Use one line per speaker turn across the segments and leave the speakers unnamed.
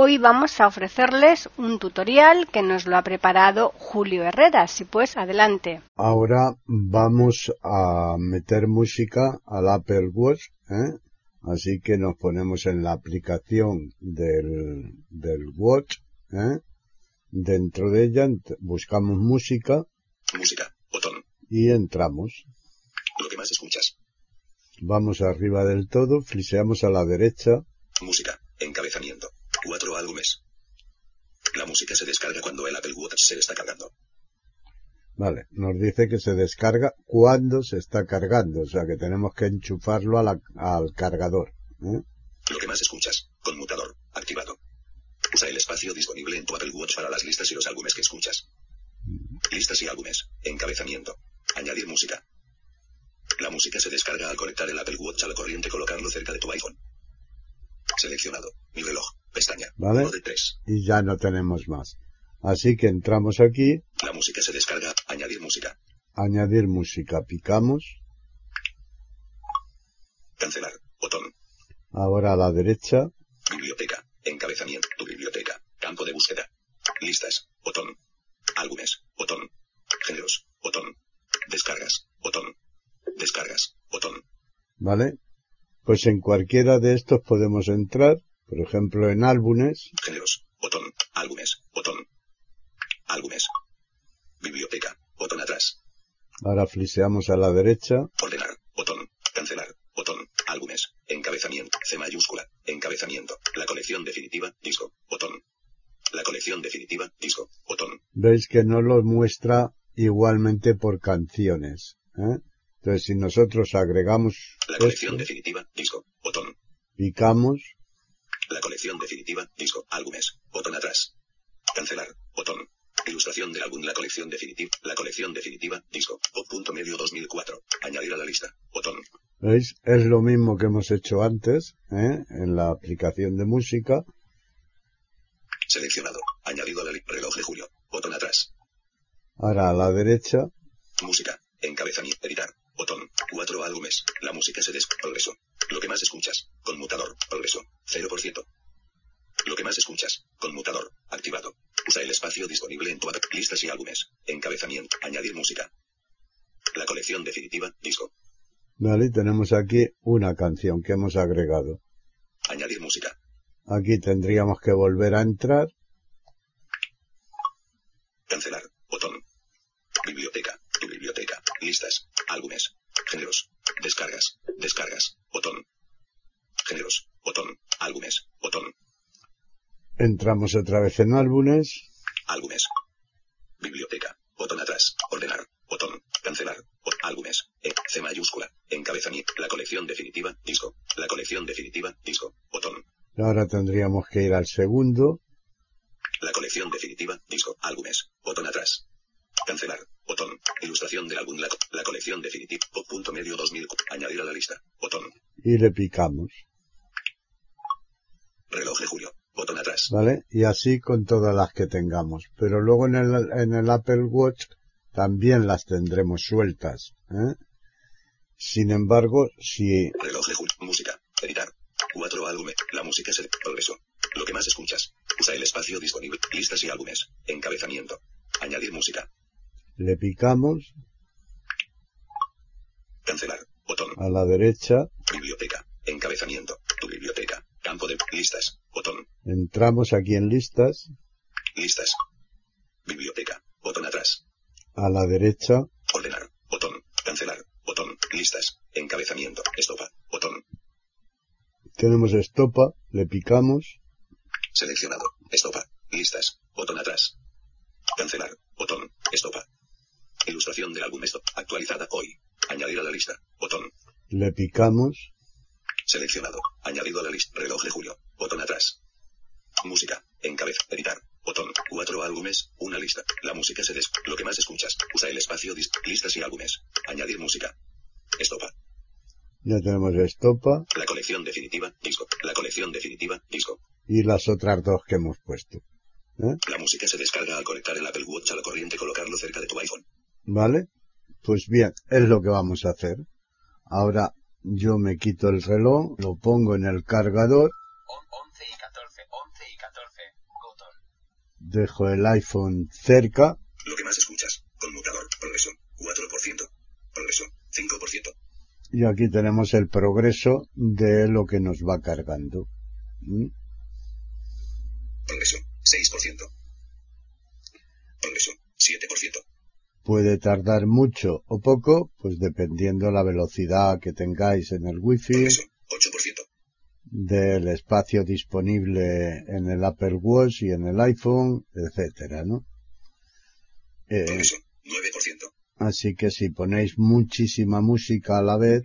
Hoy vamos a ofrecerles un tutorial que nos lo ha preparado Julio Herrera. Si pues, adelante.
Ahora vamos a meter música al Apple Watch, ¿eh? así que nos ponemos en la aplicación del, del Watch. ¿eh? Dentro de ella buscamos música
Música. Botón.
Y entramos.
Lo que más escuchas.
Vamos arriba del todo, fliseamos a la derecha.
Música. Encabezamiento. Cuatro álbumes. La música se descarga cuando el Apple Watch se está cargando.
Vale, nos dice que se descarga cuando se está cargando, o sea que tenemos que enchufarlo al cargador. ¿eh?
Lo que más escuchas. Conmutador. Activado. Usa el espacio disponible en tu Apple Watch para las listas y los álbumes que escuchas. Listas y álbumes. Encabezamiento. Añadir música. La música se descarga al conectar el Apple Watch a la corriente colocarlo cerca de tu iPhone. Seleccionado. Mi reloj. Pestaña.
¿Vale?
de 3.
Y ya no tenemos más. Así que entramos aquí.
La música se descarga. Añadir música.
Añadir música. Picamos.
Cancelar. Botón.
Ahora a la derecha.
Biblioteca. Encabezamiento. Tu biblioteca. Campo de búsqueda. Listas. Botón. Álbumes, botón. Géneros, botón. Descargas, botón. Descargas, botón.
¿Vale? Pues en cualquiera de estos podemos entrar, por ejemplo en álbumes.
Géneros, botón. Álbumes, botón. Álbumes. Biblioteca, botón atrás.
Ahora fliseamos a la derecha.
Ordenar, botón. Cancelar, botón. Álbumes. Encabezamiento. C mayúscula. Encabezamiento. La colección definitiva. Disco. Botón. La colección definitiva, disco, botón.
Veis que no lo muestra igualmente por canciones. ¿eh? Entonces, si nosotros agregamos.
La colección definitiva, disco, botón.
Picamos.
La colección definitiva, disco, álbumes, botón atrás. Cancelar, botón. Ilustración del álbum La colección definitiva, la colección definitiva, disco, punto medio 2004. Añadir a la lista, botón.
¿Veis? Es lo mismo que hemos hecho antes, ¿eh? en la aplicación de música.
Seleccionado. Añadido al reloj de julio. Botón atrás.
Ahora a la derecha.
Música. Encabezamiento. Editar. Botón. Cuatro álbumes. La música se des... Progreso. Lo que más escuchas. Conmutador. Progreso. 0%. Lo que más escuchas. Conmutador. Activado. Usa el espacio disponible en tu listas y álbumes. Encabezamiento. Añadir música. La colección definitiva. Disco.
Vale, tenemos aquí una canción que hemos agregado.
Añadir música.
Aquí tendríamos que volver a entrar.
Cancelar. Botón. Biblioteca. Tu biblioteca. Listas. Álbumes. Géneros. Descargas. Descargas. Botón. Géneros. Botón. Álbumes. Botón.
Entramos otra vez en álbumes.
Álbumes. Biblioteca. Botón atrás. Ordenar. Botón. Cancelar. álbumes. E. C mayúscula. Encabezamiento. La colección definitiva. Disco. La colección definitiva. Disco. Botón.
Ahora tendríamos que ir al segundo.
La colección definitiva, disco, álbumes, botón atrás. Cancelar, botón, ilustración del álbum, la, la colección definitiva, punto medio 2000, añadir a la lista, botón.
Y le picamos.
Reloj de julio, botón atrás.
¿Vale? Y así con todas las que tengamos. Pero luego en el, en el Apple Watch también las tendremos sueltas. ¿eh? Sin embargo, si...
Reloj de julio, música, editar, Cuatro álbumes. La música es el progreso. Lo que más escuchas. Usa el espacio disponible. Listas y álbumes. Encabezamiento. Añadir música.
Le picamos.
Cancelar. Botón.
A la derecha.
Biblioteca. Encabezamiento. Tu biblioteca. Campo de listas. Botón.
Entramos aquí en listas.
Listas. Biblioteca. Botón atrás.
A la derecha.
Ordenar. Botón. Cancelar. Botón. Listas. Encabezamiento. Estopa. Botón.
Tenemos estopa, le picamos.
Seleccionado. Estopa. Listas. Botón atrás. Cancelar. Botón. Estopa. Ilustración del álbum esto. Actualizada hoy. Añadir a la lista. Botón.
Le picamos.
Seleccionado. Añadido a la lista. Reloj de julio. Botón atrás. Música. Encabeza. Editar. Botón. Cuatro álbumes. Una lista. La música se des. Lo que más escuchas. Usa el espacio. dis- listas y álbumes. Añadir música. Estopa.
Ya tenemos estopa
La colección definitiva. Disco. La colección definitiva. Disco.
y las otras dos que hemos puesto. ¿eh?
La música se descarga al conectar el Apple Watch a la corriente y colocarlo cerca de tu iPhone.
¿Vale? Pues bien, es lo que vamos a hacer. Ahora yo me quito el reloj, lo pongo en el cargador,
11 y 14, 11 y 14. Botón.
dejo el iPhone cerca,
Lo que más escuchas. Conmutador. Progreso. 4%. Progreso. 5%.
y aquí tenemos el progreso de lo que nos va cargando. ¿Mm?
Progreso. 6%. Progreso. 7%.
Puede tardar mucho o poco, pues dependiendo la velocidad que tengáis en el wifi,
Progreso. 8%.
del espacio disponible en el Apple Watch y en el iPhone, etcétera, ¿no? Eh,
Progreso. 9%.
así que si ponéis muchísima música a la vez,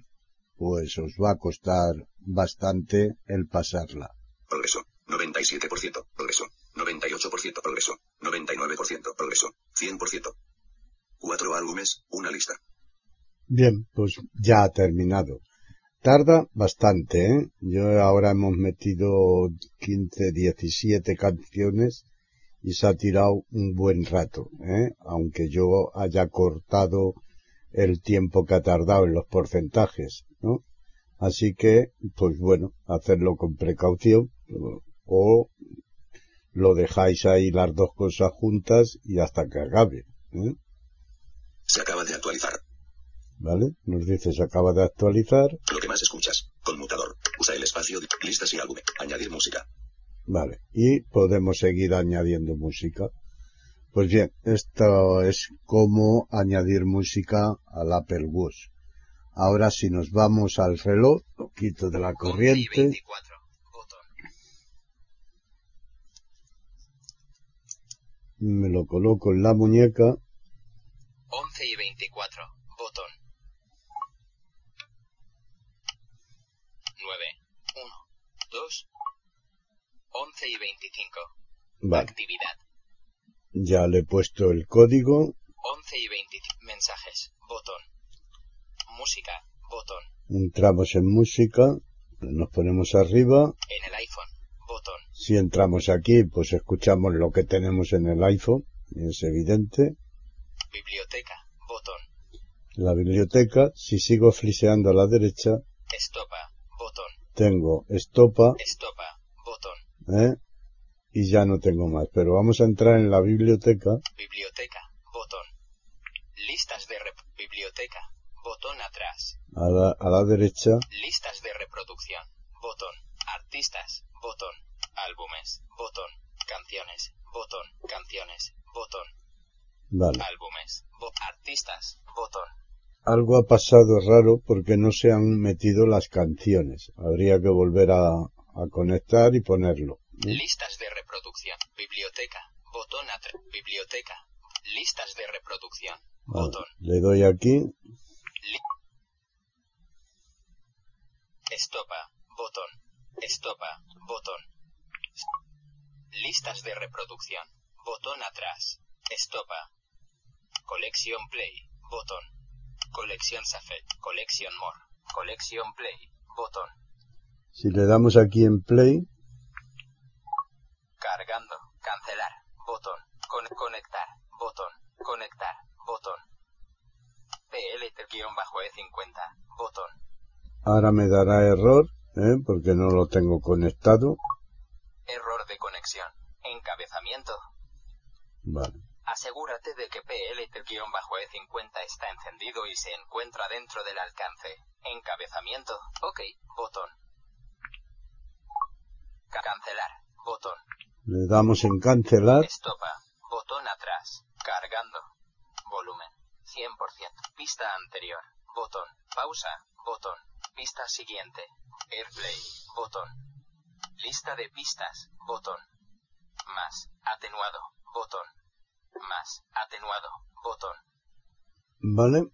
pues os va a costar bastante el pasarla.
Progreso. 97%. Progreso. 98%. Progreso. 99%. Progreso. 100%. Cuatro álbumes. Una lista.
Bien, pues ya ha terminado. Tarda bastante, ¿eh? Yo ahora hemos metido 15, 17 canciones y se ha tirado un buen rato, ¿eh? Aunque yo haya cortado el tiempo que ha tardado en los porcentajes, ¿no? Así que, pues bueno, hacerlo con precaución o lo dejáis ahí las dos cosas juntas y hasta que acabe, ¿eh?
Se acaba de actualizar.
¿Vale? Nos dice se acaba de actualizar.
Lo que más escuchas. Conmutador. Usa el espacio. de listas y álbumes. Añadir música.
Vale. Y podemos seguir añadiendo música. Pues bien, esto es cómo añadir música al Apple Watch. Ahora si nos vamos al reloj, lo quito de la
11 y
corriente,
24. Botón.
me lo coloco en la muñeca,
11 y 24. Botón. 9, 1, 2, 11 y 25.
vale,
Actividad.
ya le he puesto el código,
11 y 25. Mensajes. Botón. Música. Botón.
entramos en música, nos ponemos arriba,
En el iPhone. Botón.
si entramos aquí pues escuchamos lo que tenemos en el iPhone, es evidente,
Biblioteca. Botón.
la biblioteca, si sigo fliseando a la derecha,
Estopa. Botón.
tengo estopa,
Estopa. Botón.
¿eh? y ya no tengo más. Pero vamos a entrar en la biblioteca.
Biblioteca. Botón. Listas de rep. Biblioteca. Botón atrás.
A la, a la derecha,
Listas de reproducción. Botón. Artistas. Botón. Álbumes. Botón. Canciones. Botón. Canciones. Botón.
Vale.
Álbumes. Artistas. Botón.
Algo ha pasado raro porque no se han metido las canciones. Habría que volver a, a conectar y ponerlo.
Listas de reproducción. Biblioteca. Botón atrás. Biblioteca. Listas de reproducción.
Vale.
Botón.
Le doy aquí,
Estopa. Botón. Estopa. Botón. Listas de reproducción. Botón atrás. Estopa. Colección Play. Botón. Colección Safet. Colección More. Colección Play. Botón.
si le damos aquí en play,
Cargando. Cancelar. Botón. Con conectar. Botón. Conectar. Botón. PLT-E50. Botón.
ahora me dará error, ¿eh? porque no lo tengo conectado.
Error de conexión. Encabezamiento.
Vale.
Asegúrate de que PLT-E50 está encendido y se encuentra dentro del alcance. Encabezamiento. OK. Botón. Ca- Cancelar. Botón.
Le damos en cancelar.
Estopa. Botón atrás. Cargando. Volumen. 100%. Pista anterior. Botón. Pausa. Botón. Pista siguiente. Airplay. Botón. Lista de pistas. Botón. Más. Atenuado. Botón. Más. Atenuado. Botón.
¿Vale?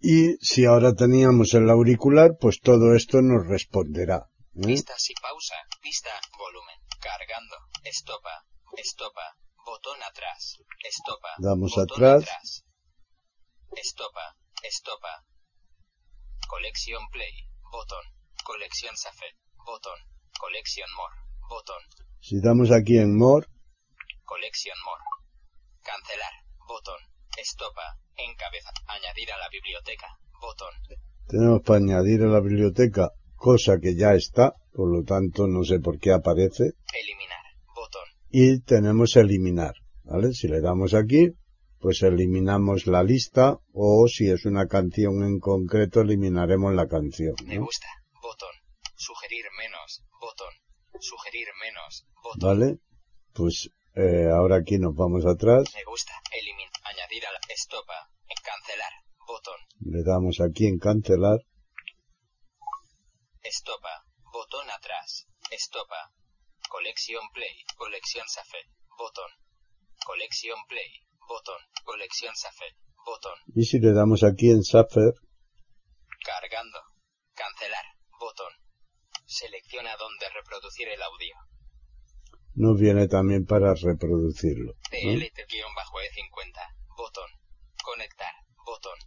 Y si ahora teníamos el auricular, pues todo esto nos responderá. ¿eh?
Pistas y pausa. Pista. Volumen. Cargando. Estopa. Estopa. Botón atrás. Estopa.
Damos
Botón
atrás.
Estopa. Estopa. Colección Play. Botón. Colección Safet. Botón. Colección More. Botón.
Si damos aquí en More,
Colección More. Cancelar. Botón. Estopa. Encabeza. Añadir a la biblioteca. Botón.
tenemos para añadir a la biblioteca cosa que ya está, por lo tanto no sé por qué aparece,
Eliminar. Botón.
y tenemos eliminar, ¿vale? Si le damos aquí, pues eliminamos la lista o si es una canción en concreto eliminaremos la canción,
Me
¿no?
gusta. Botón. Sugerir menos. Botón. Sugerir menos. Botón.
¿Vale? Pues eh, ahora aquí nos vamos atrás,
Me gusta. Eliminar. Añadir a la. Estopa. Cancelar. Botón.
le damos aquí en cancelar,
Estopa. Botón atrás. Estopa. Colección Play. Colección Safet. Botón. Colección Play. Botón. Colección Safet. Botón.
y si le damos aquí en Suffer,
Cargando. Cancelar. Botón. Selecciona dónde reproducir el audio.
Nos viene también para reproducirlo, ¿no?
PLT-E50. Botón. Conectar. Botón.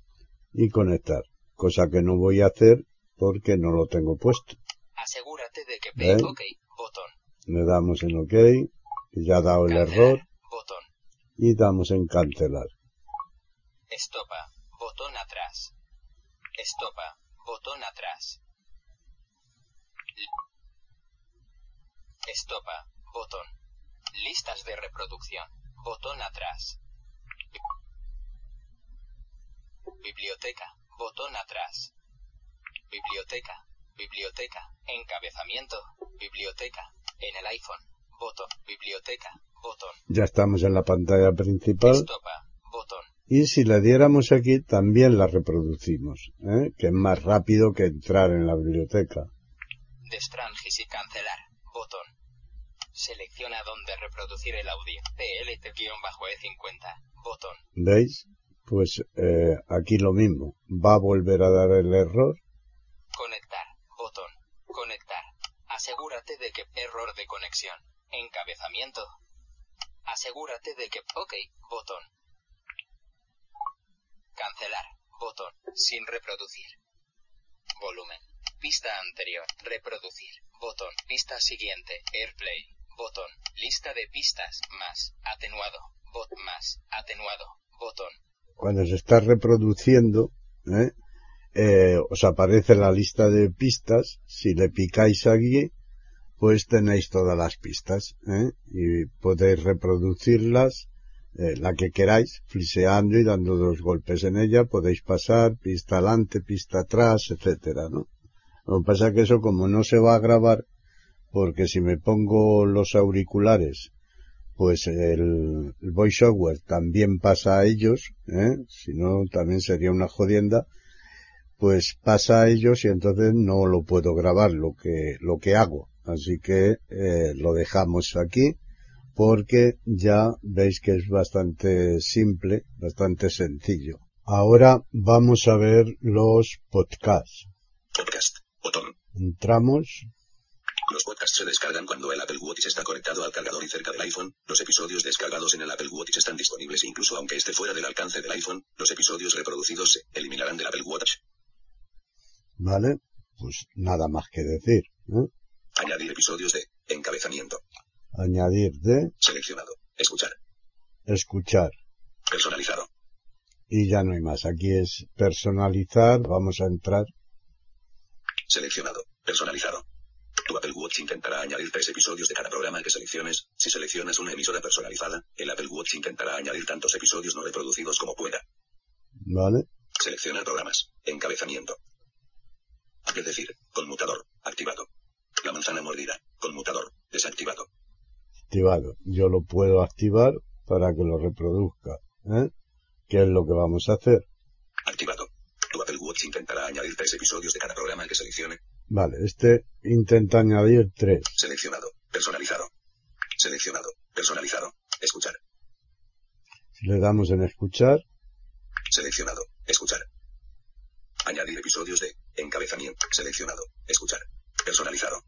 y conectar, cosa que no voy a hacer porque no lo tengo puesto.
Asegúrate de que
¿Ven?
P. OK. Botón.
Le damos en OK, y ya ha dado el
Cancelar.
error,
Botón.
y damos en cancelar.
Estopa. Botón atrás. Estopa. Botón atrás. Estopa. Botón. Listas de reproducción. Botón atrás. Biblioteca. Botón atrás. Biblioteca. Biblioteca. Encabezamiento. Biblioteca. En el iPhone. Botón. Biblioteca. Botón.
Ya estamos en la pantalla principal,
Estopa. Botón.
y si le diéramos aquí también la reproducimos, ¿eh? que es más rápido que entrar en la biblioteca.
Destrangis y cancelar. Botón. Selecciona dónde reproducir el audio. PLT-E50. Botón.
¿Veis? Pues eh, aquí lo mismo. Va a volver a dar el error.
Conectar. Botón. Conectar. Asegúrate de que error de conexión. Encabezamiento. Asegúrate de que OK. Botón. Cancelar. Botón. Sin reproducir. Volumen. Pista anterior. Reproducir. Botón. Pista siguiente. Airplay. Botón. Lista de pistas. Más. Atenuado. Bot más. Atenuado. Botón.
Cuando se está reproduciendo, ¿eh? Eh, os aparece la lista de pistas. Si le picáis aquí, pues tenéis todas las pistas ¿eh? y podéis reproducirlas eh, la que queráis, fliseando y dando dos golpes en ella, podéis pasar pista adelante, pista atrás, etcétera, ¿no? Lo que pasa es que eso como no se va a grabar, porque si me pongo los auriculares, pues el, el voiceover también pasa a ellos, ¿eh? si no también sería una jodienda, pues pasa a ellos y entonces no lo puedo grabar lo que, lo que hago. Así que eh, lo dejamos aquí porque ya veis que es bastante simple, bastante sencillo. Ahora vamos a ver los podcasts.
Podcast. Botón.
Entramos,
Los podcasts se descargan cuando el Apple Watch está conectado al cargador y cerca del iPhone. Los episodios descargados en el Apple Watch están disponibles incluso aunque esté fuera del alcance del iPhone. Los episodios reproducidos se eliminarán del Apple Watch.
¿vale? Pues nada más que decir. ¿eh?
Añadir episodios de encabezamiento.
Añadir de
Seleccionado. Escuchar.
escuchar.
Personalizado.
Y ya no hay más. Aquí es personalizar. Vamos a entrar.
Seleccionado. Personalizado. Tu Apple Watch intentará añadir tres episodios de cada programa que selecciones. Si seleccionas una emisora personalizada, el Apple Watch intentará añadir tantos episodios no reproducidos como pueda.
¿Vale?
Seleccionar programas. Encabezamiento. Es decir, conmutador. Activado. La manzana mordida. Conmutador. Desactivado.
Activado. Yo lo puedo activar para que lo reproduzca. ¿eh? ¿Qué es lo que vamos a hacer?
Activado. Tu Apple Watch intentará añadir tres episodios de cada programa que seleccione.
Vale, este intenta añadir tres.
Seleccionado. Personalizado. Seleccionado. Personalizado. Escuchar.
Si le damos en escuchar,
Seleccionado. Escuchar. Añadir episodios de encabezamiento. Seleccionado. Escuchar. Personalizado.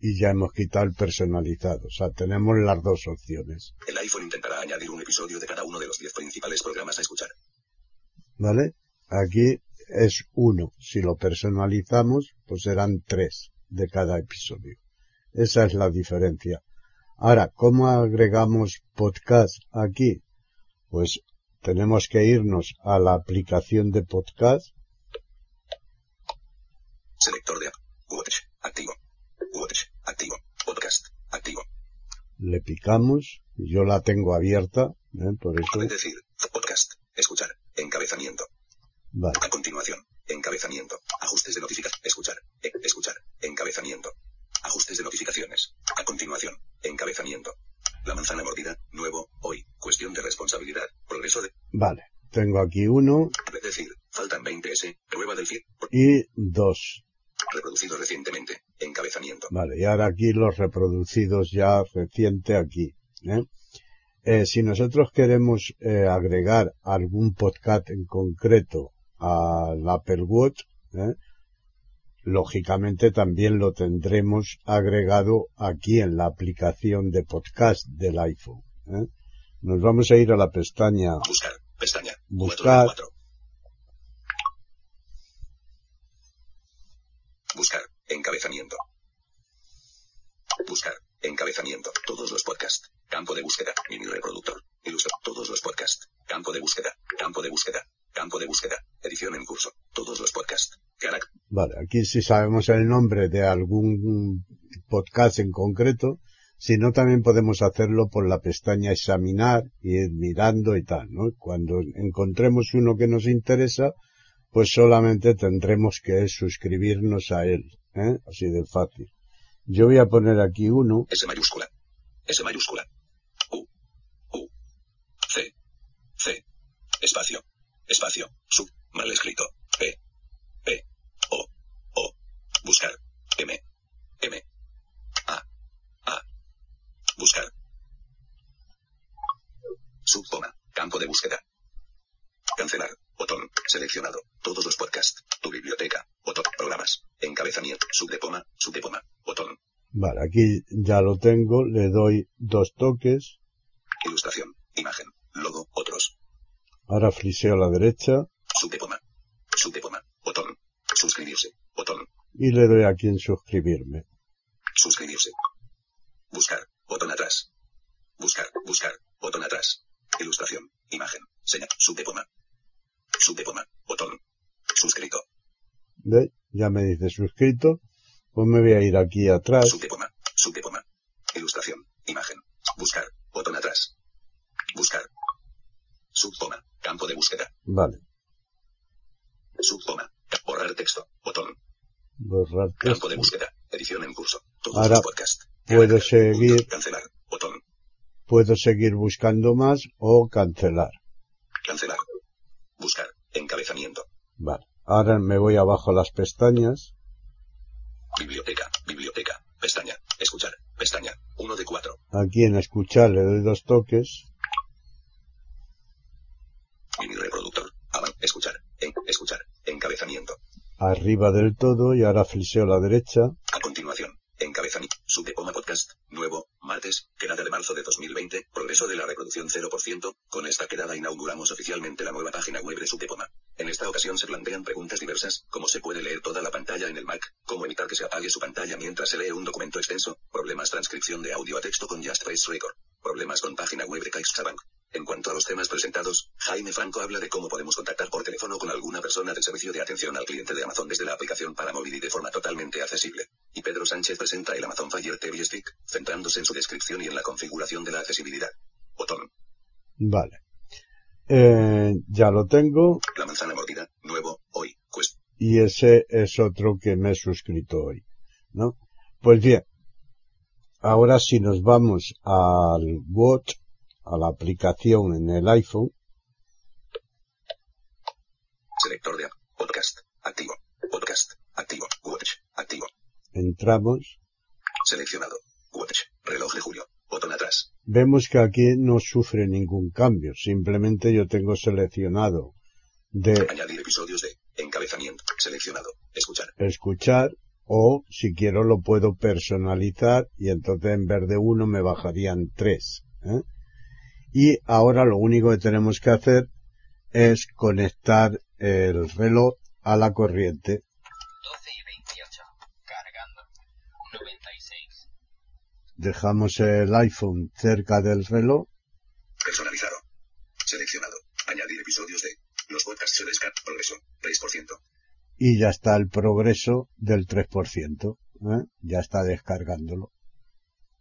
y ya hemos quitado el personalizado. O sea, tenemos las dos opciones.
El iPhone intentará añadir un episodio de cada uno de los 10 principales programas a escuchar.
¿Vale? Aquí es uno. Si lo personalizamos, pues serán tres de cada episodio. Esa es la diferencia. Ahora, ¿cómo agregamos podcast aquí? Pues tenemos que irnos a la aplicación de podcast.
Selector de app. Watch. Activo. Watch. Activo. Podcast. Activo.
Le picamos. Yo la tengo abierta. ¿eh? Por eso.
Es decir, podcast. Escuchar. Encabezamiento.
Vale.
A continuación, encabezamiento. Ajustes de notificación. Escuchar. E- escuchar. Encabezamiento. Ajustes de notificaciones. A continuación, encabezamiento. La manzana mordida. Nuevo. Hoy. Cuestión de responsabilidad. Progreso de.
Vale. Tengo aquí uno
Es decir, faltan 20 S. Prueba del feed.
y dos.
Reproducido recientemente. Encabezamiento.
Vale. Y ahora aquí los reproducidos ya reciente aquí. ¿eh? Eh, si nosotros queremos eh, agregar algún podcast en concreto al Apple Watch, ¿eh? lógicamente también lo tendremos agregado aquí en la aplicación de podcast del iPhone. ¿eh? Nos vamos a ir a la pestaña
Buscar. Pestaña.
Buscar.
4 de 4. Buscar. Encabezamiento. Buscar. Encabezamiento. Todos los podcasts. Campo de búsqueda. Mini reproductor. Ilustra. Todos los podcasts. Campo de búsqueda. Campo de búsqueda. Campo de búsqueda. Edición en curso. Todos los podcasts. Carac.
Vale, aquí si sabemos el nombre de algún podcast en concreto, si no también podemos hacerlo por la pestaña examinar y ir mirando y tal, ¿no? Cuando encontremos uno que nos interesa, pues solamente tendremos que suscribirnos a él, ¿eh? Así de fácil. Yo voy a poner aquí uno,
S mayúscula. S mayúscula. U. U. C. C. Espacio. Espacio. Sub. Mal escrito. P. P. O. O. Buscar. M. M. A. A. Buscar. Subcoma. Campo de búsqueda. Cancelar. Botón. Seleccionado. Todos los podcasts. Tu biblioteca. Botón. Programas. Encabezamiento. Subdepoma. Subdepoma. Botón.
vale, aquí ya lo tengo, le doy dos toques,
Ilustración. Imagen. Logo.
Ahora friseo a la derecha
Subdepoma. Subdepoma. Botón. Suscribirse. Botón.
y le doy aquí en suscribirme.
Suscribirse. Buscar. Botón atrás. Buscar. Buscar. Botón atrás. Ilustración. Imagen. Señal. Subdepoma. Subdepoma. Botón. Suscrito.
¿Ve? Ya me dice suscrito, pues me voy a ir aquí atrás.
Subdepoma. Subdepoma. Ilustración. Imagen. Buscar. Botón atrás. Buscar. Subcoma. Campo de búsqueda.
Vale.
Subcoma. Borrar texto. Botón.
Borrar
Campo de
texto.
búsqueda. Edición en curso. Todos
Ahora
los podcasts.
puedo seguir.
Cancelar. Botón.
Puedo seguir buscando más o cancelar.
Cancelar. Buscar. Encabezamiento.
Vale. Ahora me voy abajo a las pestañas.
Biblioteca. Biblioteca. Pestaña. Escuchar. Pestaña. 1 de 4.
Aquí en escuchar le doy dos toques.
Escuchar. En. Escuchar. Encabezamiento.
Arriba del todo y ahora fliseo a la derecha.
A continuación. Encabezamiento. Subdepoma Podcast. Nuevo. Martes. Quedada de marzo de 2020. Progreso de la reproducción 0%. Con esta quedada inauguramos oficialmente la nueva página web de Subdepoma. En esta ocasión se plantean preguntas diversas, como se puede leer toda la pantalla en el Mac, cómo evitar que se apague su pantalla mientras se lee un documento extenso, problemas transcripción de audio a texto con Just Face Record, problemas con página web de CaixaBank. En cuanto a los temas presentados, Jaime Franco habla de cómo podemos contactar por teléfono con alguna persona del servicio de atención al cliente de Amazon desde la aplicación para móvil y de forma totalmente accesible. Y Pedro Sánchez presenta el Amazon Fire TV Stick, centrándose en su descripción y en la configuración de la accesibilidad. Botón.
Vale. Eh, ya lo tengo
La manzana mordida. Nuevo. Hoy. Quest.
y ese es otro que me he suscrito hoy. ¿No? Pues bien. Ahora si nos vamos al Watch, a la aplicación en el iPhone,
Selector de. Podcast. Activo. Podcast. Activo. Watch. Activo.
entramos,
Seleccionado. Watch. Reloj de julio. Botón atrás.
vemos que aquí no sufre ningún cambio. Simplemente yo tengo seleccionado de
Añadir episodios de. Encabezamiento. Seleccionado. Escuchar.
escuchar O si quiero lo puedo personalizar y entonces en vez de uno me bajarían tres. ¿eh? Y ahora lo único que tenemos que hacer es conectar el reloj a la corriente.
12 y 28. Cargando. 96.
Dejamos el iPhone cerca del reloj.
Personalizado. Seleccionado. Añadir episodios de. Los podcasts se descargan. Progreso. 6%.
y ya está el progreso del 3%. ¿eh? Ya está descargándolo.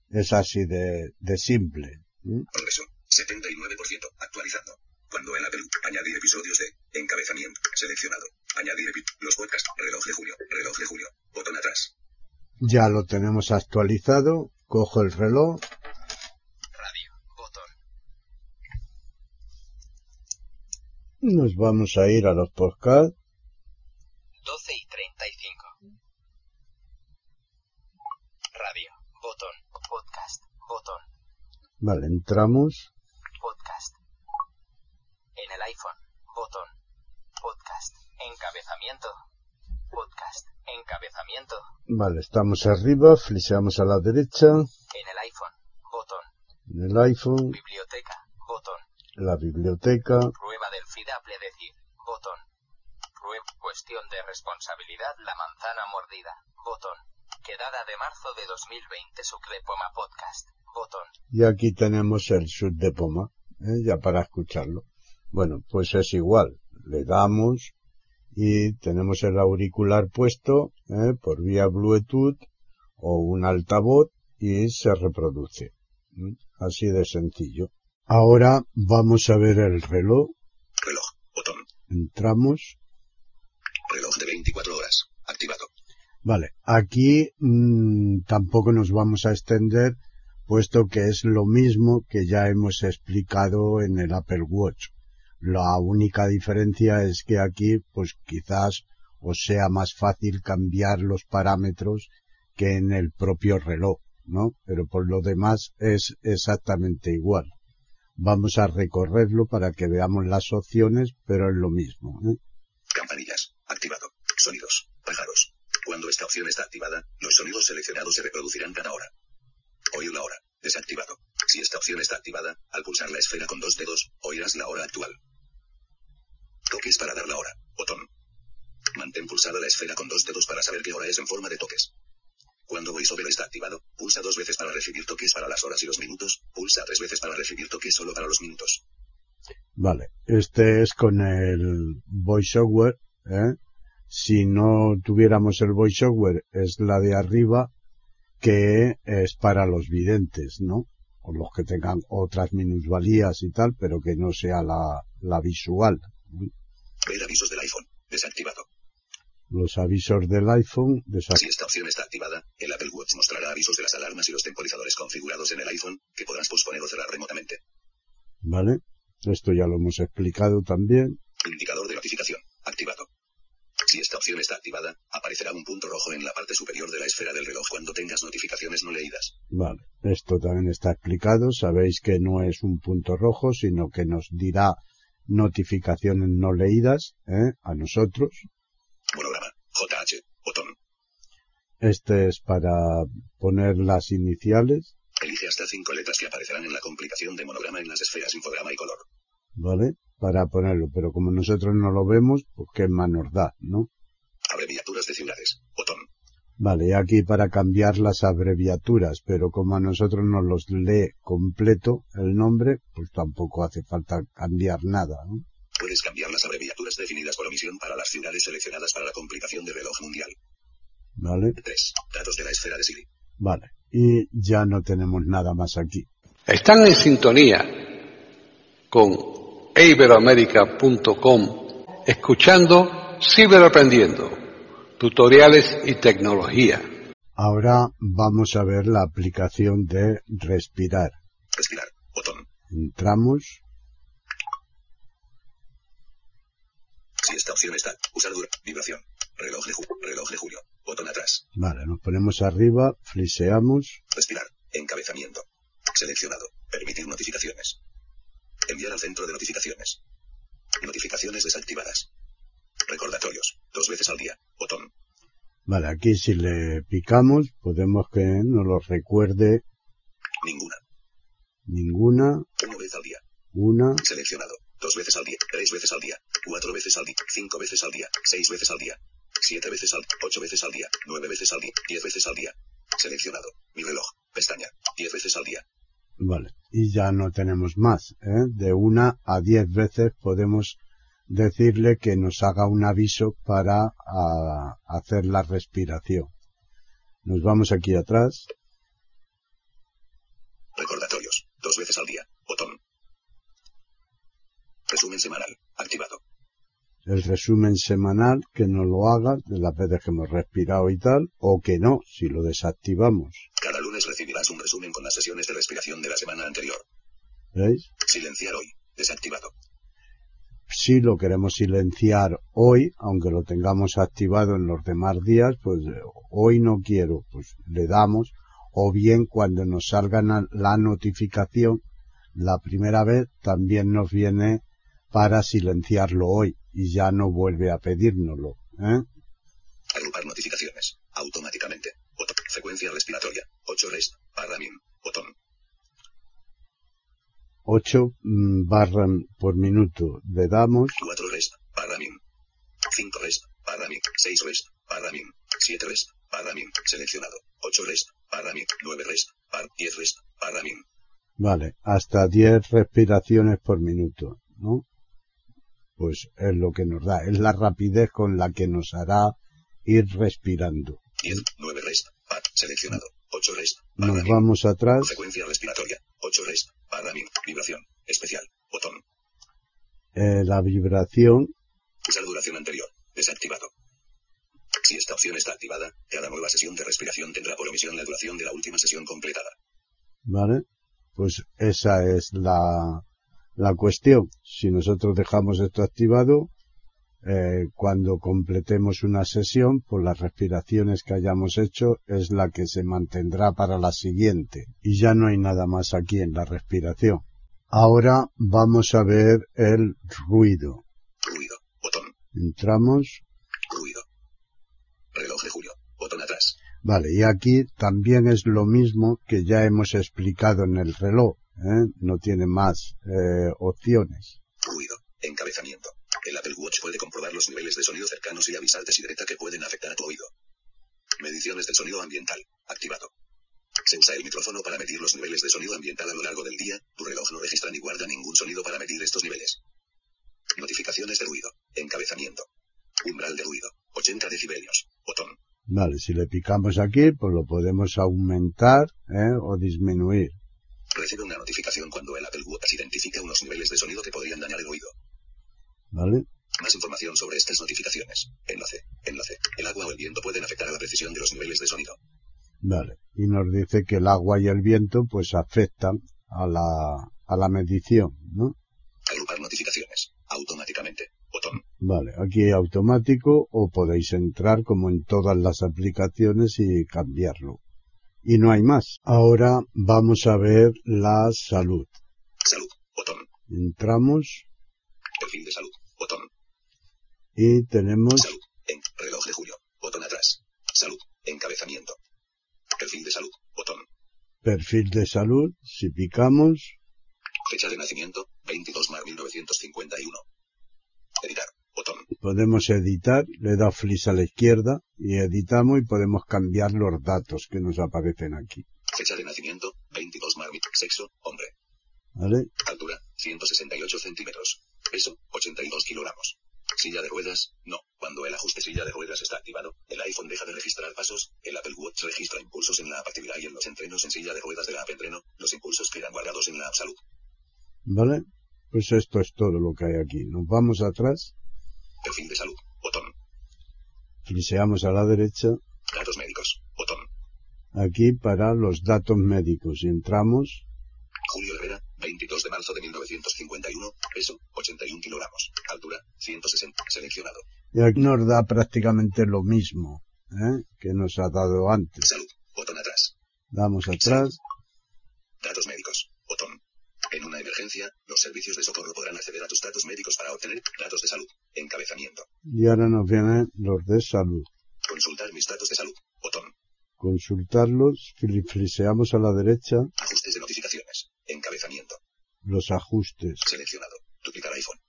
Es así de, de simple. ¿eh?
Progreso. 79%. Actualizando. Cuando el Apple. Añadir episodios de. Encabezamiento. Seleccionado. Añadir Los podcasts. Reloj de julio. Reloj de julio. Botón atrás.
Ya lo tenemos actualizado. Cojo el reloj.
Radio. Botón.
Nos vamos a ir a los podcasts.
12 y 35. Radio. Botón. Podcast. Botón.
Vale, entramos.
Podcast. En el iPhone. Botón. Podcast. Encabezamiento. Podcast. Encabezamiento.
Vale, estamos arriba. Fliseamos a la derecha.
En el iPhone. Botón.
En el iPhone.
Biblioteca. Botón.
La biblioteca.
Prueba del FIDAPLE decir. Botón. Prueba. Cuestión de responsabilidad la manzana mordida. Botón. Quedada de marzo de 2020 Suclepoma Podcast. Botón.
Y aquí tenemos el sud de Poma. ¿Eh? Ya para escucharlo. Bueno, pues es igual. Le damos y tenemos el auricular puesto ¿eh? por vía Bluetooth o un altavoz y se reproduce. ¿eh? Así de sencillo. Ahora vamos a ver el reloj.
Reloj. Botón.
Entramos.
Reloj de 24 horas. Activado.
Vale, aquí mm, tampoco nos vamos a extender puesto que es lo mismo que ya hemos explicado en el Apple Watch. La única diferencia es que aquí pues quizás os sea más fácil cambiar los parámetros que en el propio reloj, ¿no? Pero por lo demás es exactamente igual. Vamos a recorrerlo para que veamos las opciones, pero es lo mismo. ¿eh?
Campanillas. Activado. Sonidos. Pájaros. Cuando esta opción está activada, los sonidos seleccionados se reproducirán cada hora. Oír la hora. Desactivado. Si esta opción está activada, al pulsar la esfera con dos dedos, oirás la hora actual. Toques para dar la hora. Botón. Mantén pulsada la esfera con dos dedos para saber qué hora es en forma de toques. Cuando VoiceOver está activado, pulsa dos veces para recibir toques para las horas y los minutos, pulsa tres veces para recibir toques solo para los minutos.
Vale, este es con el voiceover, ¿eh? Si no tuviéramos el voiceover, es la de arriba, que es para los videntes, ¿no? O los que tengan otras minusvalías y tal, pero que no sea la, la visual.
Ver avisos del iPhone. Desactivado.
Los avisos del iPhone, desa-
Si esta opción está activada, el Apple Watch mostrará avisos de las alarmas y los temporizadores configurados en el iPhone, que podrás posponer o cerrar remotamente.
¿vale? Esto ya lo hemos explicado también.
Indicador de notificación. Si esta opción está activada, aparecerá un punto rojo en la parte superior de la esfera del reloj cuando tengas notificaciones no leídas.
Vale, esto también está explicado. Sabéis que no es un punto rojo, sino que nos dirá notificaciones no leídas ¿eh? a nosotros.
Monograma. JH. Botón.
Este es para poner las iniciales,
Elige hasta cinco letras que aparecerán en la complicación de monograma en las esferas infograma y color.
¿vale? Para ponerlo, pero como nosotros no lo vemos, pues qué más nos da, ¿no?
Abreviaturas de ciudades. Botón.
Vale, y aquí para cambiar las abreviaturas, pero como a nosotros nos los lee completo el nombre, pues tampoco hace falta cambiar nada, ¿no?
Puedes cambiar las abreviaturas definidas por omisión para las ciudades seleccionadas para la complicación de reloj mundial.
¿Vale?
3. Datos de la esfera de Siri.
Vale. Y ya no tenemos nada más aquí.
Están en sintonía con iberoamerica.com escuchando Ciberaprendiendo, tutoriales y tecnología.
Ahora vamos a ver la aplicación de respirar.
Respirar. Botón.
Entramos,
Si esta opción está, usar dura, vibración. Reloj de, reloj de julio. Botón atrás.
vale, nos ponemos arriba, fliseamos,
Respirar. Encabezamiento. Seleccionado. Permitir notificaciones. Enviar al centro de notificaciones. Notificaciones desactivadas. Recordatorios. Dos veces al día. Botón.
Vale, aquí si le picamos podemos que nos lo recuerde
Ninguna.
ninguna,
Una vez al día.
una,
Seleccionado. Dos veces al día. Tres veces al día. Cuatro veces al día. Cinco veces al día. Seis veces al día. Siete veces al Ocho veces al día. Nueve veces al día. Diez veces al día. Seleccionado. Mi reloj. Pestaña. Diez veces al día.
Vale, y ya no tenemos más, ¿eh? De una a diez veces podemos decirle que nos haga un aviso para a, hacer la respiración. Nos vamos aquí atrás,
Recordatorios. Dos veces al día. Botón. Resumen semanal. Activado.
el resumen semanal que nos lo haga de las veces que hemos respirado y tal, o que no, si lo desactivamos.
Recibirás un resumen con las sesiones de respiración de la semana anterior.
¿Veis?
Silenciar hoy. Desactivado.
Si lo queremos silenciar hoy, aunque lo tengamos activado en los demás días, pues eh, hoy no quiero, pues le damos, o bien cuando nos salga la notificación, la primera vez también nos viene para silenciarlo hoy y ya no vuelve a pedírnoslo. ¿eh?
Agrupar notificaciones. Automáticamente. Botón. Frecuencia respiratoria. 8 rest. Barra min. Botón.
8 mm, barra por minuto le damos,
4 rest. Barra min. 5 rest. Barra min. 6 rest. Barra min. 7 rest. Barra min. Seleccionado. 8 rest. Barra min. 9 rest. Bar 10 rest. Barra min.
vale, hasta 10 respiraciones por minuto, ¿no? Pues es lo que nos da, es la rapidez con la que nos hará ir respirando.
10. 9 rest. Bar. Seleccionado. 8 rest. Barra
Nos vamos atrás,
Frecuencia respiratoria. 8 rest. Barra min. Vibración. Especial. Botón.
eh, la vibración,
Usar duración anterior. Desactivado. Si esta opción está activada, cada nueva sesión de respiración tendrá por omisión la duración de la última sesión completada.
¿vale? Pues esa es la, la cuestión. Si nosotros dejamos esto activado, eh, cuando completemos una sesión, pues las respiraciones que hayamos hecho es la que se mantendrá para la siguiente. Y ya no hay nada más aquí en la respiración. Ahora vamos a ver el ruido.
Ruido. Botón.
Entramos.
Ruido. Reloj de julio. Botón atrás.
Vale, y aquí también es lo mismo que ya hemos explicado en el reloj. ¿eh? No tiene más eh, opciones.
Ruido. Encabezamiento. El Apple Watch puede comprobar los niveles de sonido cercanos y avisarte si detecta que pueden afectar a tu oído. Mediciones del sonido ambiental. Activado. Se usa el micrófono para medir los niveles de sonido ambiental a lo largo del día. Tu reloj no registra ni guarda ningún sonido para medir estos niveles. Notificaciones de ruido. Encabezamiento. Umbral de ruido. 80 decibelios. Botón.
Vale, si le picamos aquí, pues lo podemos aumentar ¿eh? o disminuir.
Recibe una notificación cuando el Apple Watch identifica unos niveles de sonido que podrían dañar el oído.
¿Vale?
Más información sobre estas notificaciones. Enlace. Enlace. El agua o el viento pueden afectar a la precisión de los niveles de sonido.
Vale. Y nos dice que el agua y el viento pues afectan a la, a la medición, ¿no?
Agrupar notificaciones. Automáticamente. Botón.
Vale, aquí automático o podéis entrar como en todas las aplicaciones y cambiarlo. Y no hay más. Ahora vamos a ver la salud.
Salud. Botón.
Entramos
Perfil de salud. Botón.
y tenemos
Salud. En reloj de julio. Botón atrás. Salud. Encabezamiento. Perfil de salud. Botón.
perfil de salud. Si picamos,
Fecha de nacimiento. 22 mar 1951. Editar. Botón.
podemos editar, le da flis a la izquierda y editamos y podemos cambiar los datos que nos aparecen aquí.
Fecha de nacimiento. 22 mar. Sexo. Hombre.
¿Vale?
Altura. 168 centímetros. Peso. 82 kilogramos. Silla de ruedas. No. Cuando el ajuste silla de ruedas está activado, el iPhone deja de registrar pasos. El Apple Watch registra impulsos en la app actividad y en los entrenos en silla de ruedas de la app entreno. Los impulsos quedan guardados en la app salud.
¿Vale? Pues esto es todo lo que hay aquí. Nos vamos atrás,
Perfil de salud. Botón.
fliseamos a la derecha,
Datos médicos. Botón.
aquí para los datos médicos y entramos,
Julio Herrera, 22 de marzo de 1951, peso, 81 kilogramos, altura, 160, seleccionado.
y aquí nos da prácticamente lo mismo ¿eh? que nos ha dado antes.
Salud, botón atrás.
Damos atrás,
Datos médicos, botón. En una emergencia, los servicios de socorro podrán acceder a tus datos médicos para obtener datos de salud. Encabezamiento.
y ahora nos vienen los de salud.
Consultar mis datos de salud. Botón.
Consultarlos, fli- fliseamos a la derecha
Ajustes de notificaciones. Encabezamiento.
los ajustes.
Seleccionado. Duplicar iPhone.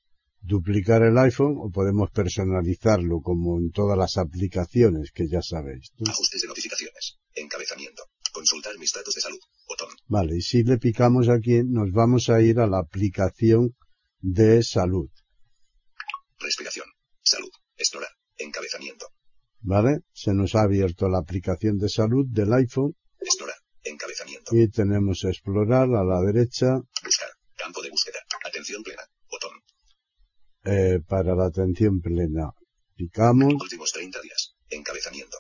Duplicar el iPhone o podemos personalizarlo como en todas las aplicaciones que ya sabéis.
Ajustes de notificaciones. Encabezamiento. Consultar mis datos de salud. Botón.
Vale, y si le picamos aquí nos vamos a ir a la aplicación de salud.
Respiración. Salud. Explorar. Encabezamiento.
¿Vale? Se nos ha abierto la aplicación de salud del iPhone
Explorar. Encabezamiento.
y tenemos explorar a la derecha
Buscar. Campo de búsqueda. Atención plena. Botón.
Eh, para la atención plena. Picamos,
Últimos 30 días. Encabezamiento.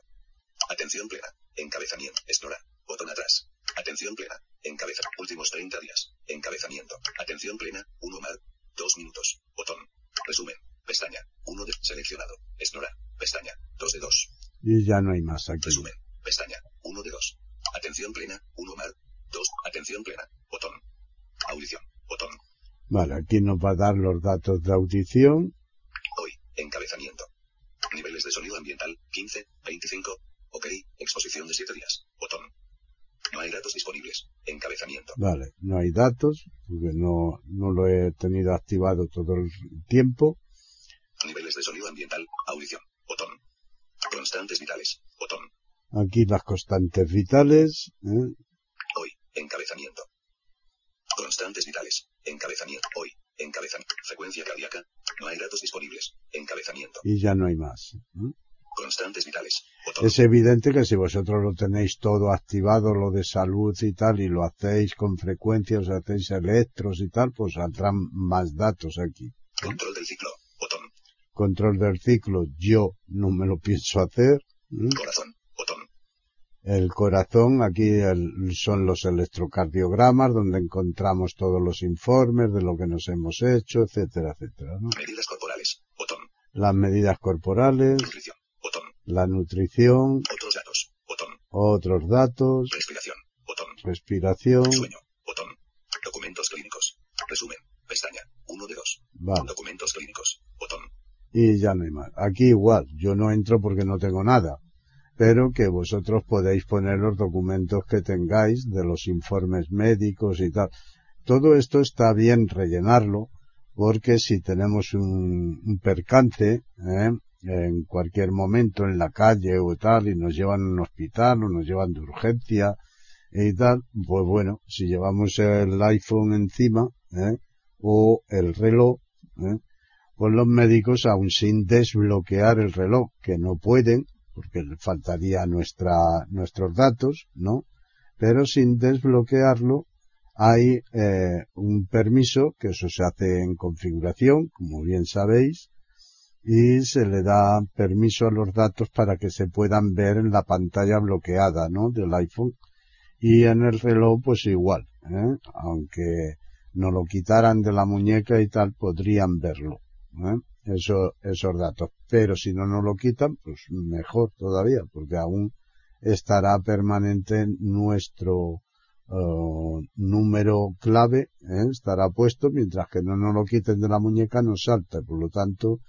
Atención plena. Encabezamiento. Explorar. Botón atrás. Atención plena. Encabeza. Últimos 30 días. Encabezamiento. Atención plena. 1 mar. 2 minutos. Botón. Resumen. Pestaña. 1 de. Seleccionado. Explorar. Pestaña. 2 de 2.
y ya no hay más aquí.
Resumen. Pestaña. 1 de 2. Atención plena. 1 mar. 2. Atención plena. Botón. Audición. Botón.
Vale, aquí nos va a dar los datos de audición.
Hoy. Encabezamiento. Niveles de sonido ambiental. 15. 25. Ok. Exposición de 7 días. Botón. No hay datos disponibles. Encabezamiento.
Vale, no hay datos, porque no, no lo he tenido activado todo el tiempo.
Niveles de sonido ambiental. Audición. Botón. Constantes vitales. Botón.
Aquí las constantes vitales, ¿eh?
Hoy. Encabezamiento. Constantes vitales. Encabezamiento. Hoy. Encabezamiento. Frecuencia cardíaca. No hay datos disponibles. Encabezamiento.
Y ya no hay más.
Constantes vitales. Botón.
Es evidente que si vosotros lo tenéis todo activado, lo de salud y tal, y lo hacéis con frecuencia, os hacéis electros y tal, pues saldrán más datos aquí.
Control del ciclo. Botón.
Control del ciclo, yo no me lo pienso hacer.
Corazón. Botón.
El corazón, aquí el- son los electrocardiogramas donde encontramos todos los informes de lo que nos hemos hecho, etcétera, etcétera.
Medidas corporales.
Las medidas corporales,
Nutrición. Botón.
la nutrición,
Otros datos. Botón.
otros datos,
Respiración. Botón.
respiración,
Sueño. Botón. Documentos clínicos. Resumen. Pestaña. 1 de 2.
vale,
Documentos clínicos. Botón.
y ya no hay más. Aquí igual, yo no entro porque no tengo nada, pero que vosotros podéis poner los documentos que tengáis de los informes médicos y tal. Todo esto está bien rellenarlo, porque si tenemos un, un percance, ¿eh? en cualquier momento en la calle o tal, y nos llevan a un hospital o nos llevan de urgencia y tal, pues bueno, si llevamos el iPhone encima, ¿eh? o el reloj, ¿eh? pues los médicos, aun sin desbloquear el reloj, que no pueden, porque faltaría nuestra, nuestros datos, ¿no? Pero sin desbloquearlo, hay eh, un permiso, que eso se hace en configuración, como bien sabéis, y se le da permiso a los datos para que se puedan ver en la pantalla bloqueada, ¿no? Del iPhone. Y en el reloj, pues igual, ¿eh? Aunque no lo quitaran de la muñeca y tal, podrían verlo, ¿eh? Eso, esos datos. Pero si no nos lo quitan, pues mejor todavía, porque aún estará permanente nuestro eh, número clave, ¿eh? estará puesto, mientras que no nos lo quiten de la muñeca, nos salta. Por lo tanto,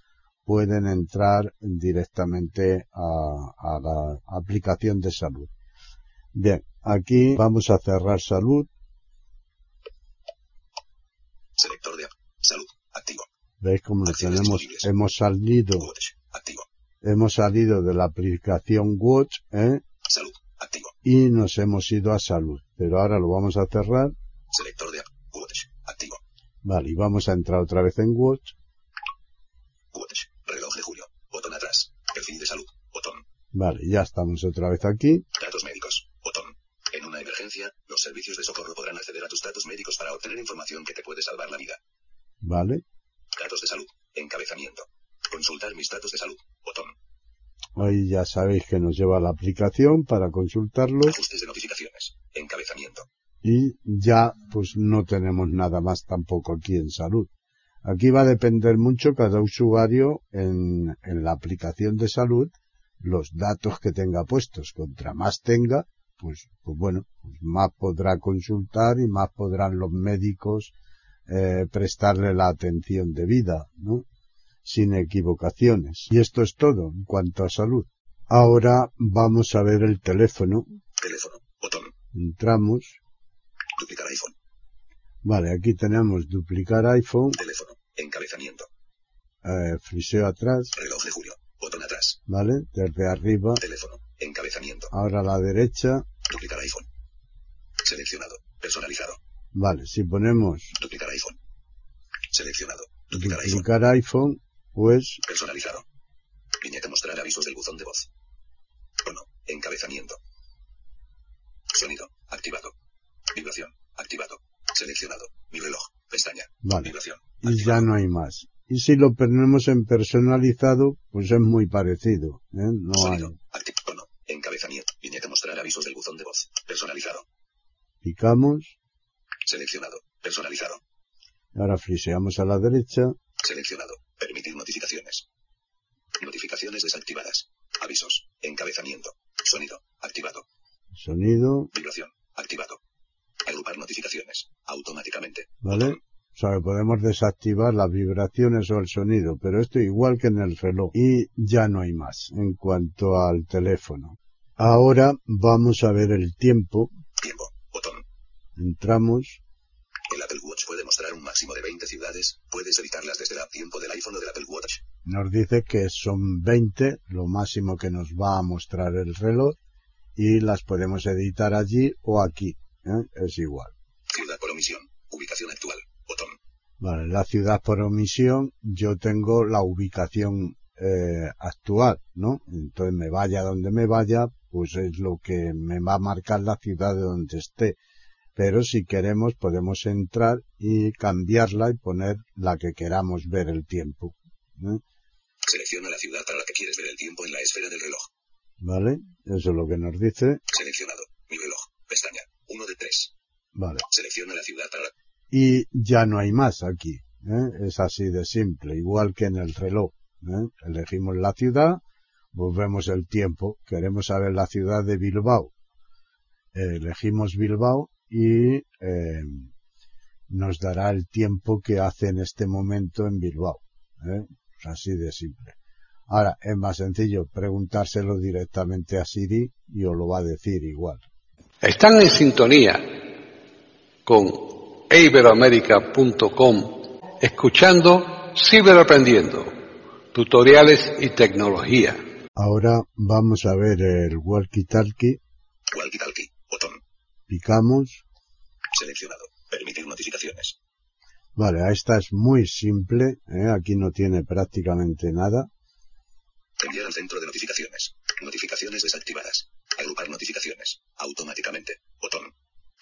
pueden entrar directamente a, a la aplicación de salud. Bien, aquí vamos a cerrar salud.
Selector de. Salud. Activo.
Veis cómo tenemos, hemos salido,
Watch. Activo.
hemos salido de la aplicación Watch, ¿eh?
Salud. Activo.
y nos hemos ido a salud. Pero ahora lo vamos a cerrar.
Selector de. Watch. Activo.
Vale, y vamos a entrar otra vez en Watch.
Watch. Reloj de julio. Botón atrás. Perfil de salud. Botón.
Vale, ya estamos otra vez aquí.
Datos médicos. Botón. En una emergencia, los servicios de socorro podrán acceder a tus datos médicos para obtener información que te puede salvar la vida.
Vale.
Datos de salud. Encabezamiento. Consultar mis datos de salud. Botón.
Ahí ya sabéis que nos lleva la aplicación para consultarlo.
Ajustes de notificaciones. Encabezamiento.
y ya pues no tenemos nada más tampoco aquí en salud. Aquí va a depender mucho cada usuario en, en la aplicación de salud los datos que tenga puestos. Contra más tenga, pues, pues bueno, pues más podrá consultar y más podrán los médicos eh, prestarle la atención debida, ¿no? Sin equivocaciones. Y esto es todo en cuanto a salud. Ahora vamos a ver el teléfono.
Teléfono. Botón.
Entramos.
Duplicar iPhone.
Vale, aquí tenemos duplicar iPhone.
Teléfono. Encabezamiento.
Eh, friseo atrás.
Reloj de julio. Botón atrás.
Vale, desde arriba.
Teléfono. Encabezamiento.
Ahora a la derecha.
Duplicar iPhone. Seleccionado. Personalizado.
Vale, si ponemos
Duplicar iPhone. Seleccionado. Duplicar iPhone.
duplicar iPhone, pues
Personalizado. Viñeta mostrar avisos del buzón de voz. Tono. Encabezamiento. Sonido. Activado. Vibración. Activado. Seleccionado. Mi reloj. Pestaña.
Vale.
Vibración.
y ya no hay más. Y si lo ponemos en personalizado, pues es muy parecido. ¿eh? No hay.
Sonido. Acti- Tono. Encabezamiento. Viñeta mostrar avisos del buzón de voz. Personalizado.
Picamos,
Seleccionado. Personalizado.
ahora friseamos a la derecha,
Seleccionado. Permitir notificaciones. Notificaciones desactivadas. Avisos. Encabezamiento. Sonido. Activado.
sonido,
Vibración. Activado. Agrupar notificaciones. Automáticamente.
¿vale? O sea, podemos desactivar las vibraciones o el sonido, pero esto igual que en el reloj. Y ya no hay más en cuanto al teléfono. Ahora vamos a ver el tiempo.
Tiempo. Botón.
Entramos,
El Apple Watch puede mostrar un máximo de 20 ciudades. Puedes editarlas desde el app tiempo del iPhone o del Apple Watch.
nos dice que son 20, lo máximo que nos va a mostrar el reloj, y las podemos editar allí o aquí. ¿eh? Es igual.
Ciudad por omisión. Ubicación actual. Botón.
Vale, la ciudad por omisión, yo tengo la ubicación eh, actual, ¿no? Entonces me vaya donde me vaya, pues es lo que me va a marcar la ciudad de donde esté. Pero si queremos podemos entrar y cambiarla y poner la que queramos ver el tiempo. ¿eh?
Selecciona la ciudad para la que quieres ver el tiempo en la esfera del reloj.
¿Vale? Eso es lo que nos dice.
Seleccionado. Mi reloj. Pestaña. 1 de 3.
Vale.
Selecciona la ciudad para la...
Y ya no hay más aquí. ¿eh? Es así de simple, igual que en el reloj. ¿eh? Elegimos la ciudad, pues vemos el tiempo. Queremos saber la ciudad de Bilbao. elegimos Bilbao y eh, nos dará el tiempo que hace en este momento en Bilbao. ¿eh? Es así de simple. Ahora, es más sencillo preguntárselo directamente a Siri y os lo va a decir igual.
Están en sintonía con iberoamerica.com escuchando Ciberaprendiendo, tutoriales y tecnología.
Ahora vamos a ver el walkie-talkie.
Walkie-talkie.
Picamos.
Seleccionado. Permitir notificaciones.
Vale, esta es muy simple. ¿eh? Aquí no tiene prácticamente nada.
Enviar al centro de notificaciones. Notificaciones desactivadas. Agrupar notificaciones. Automáticamente. Botón.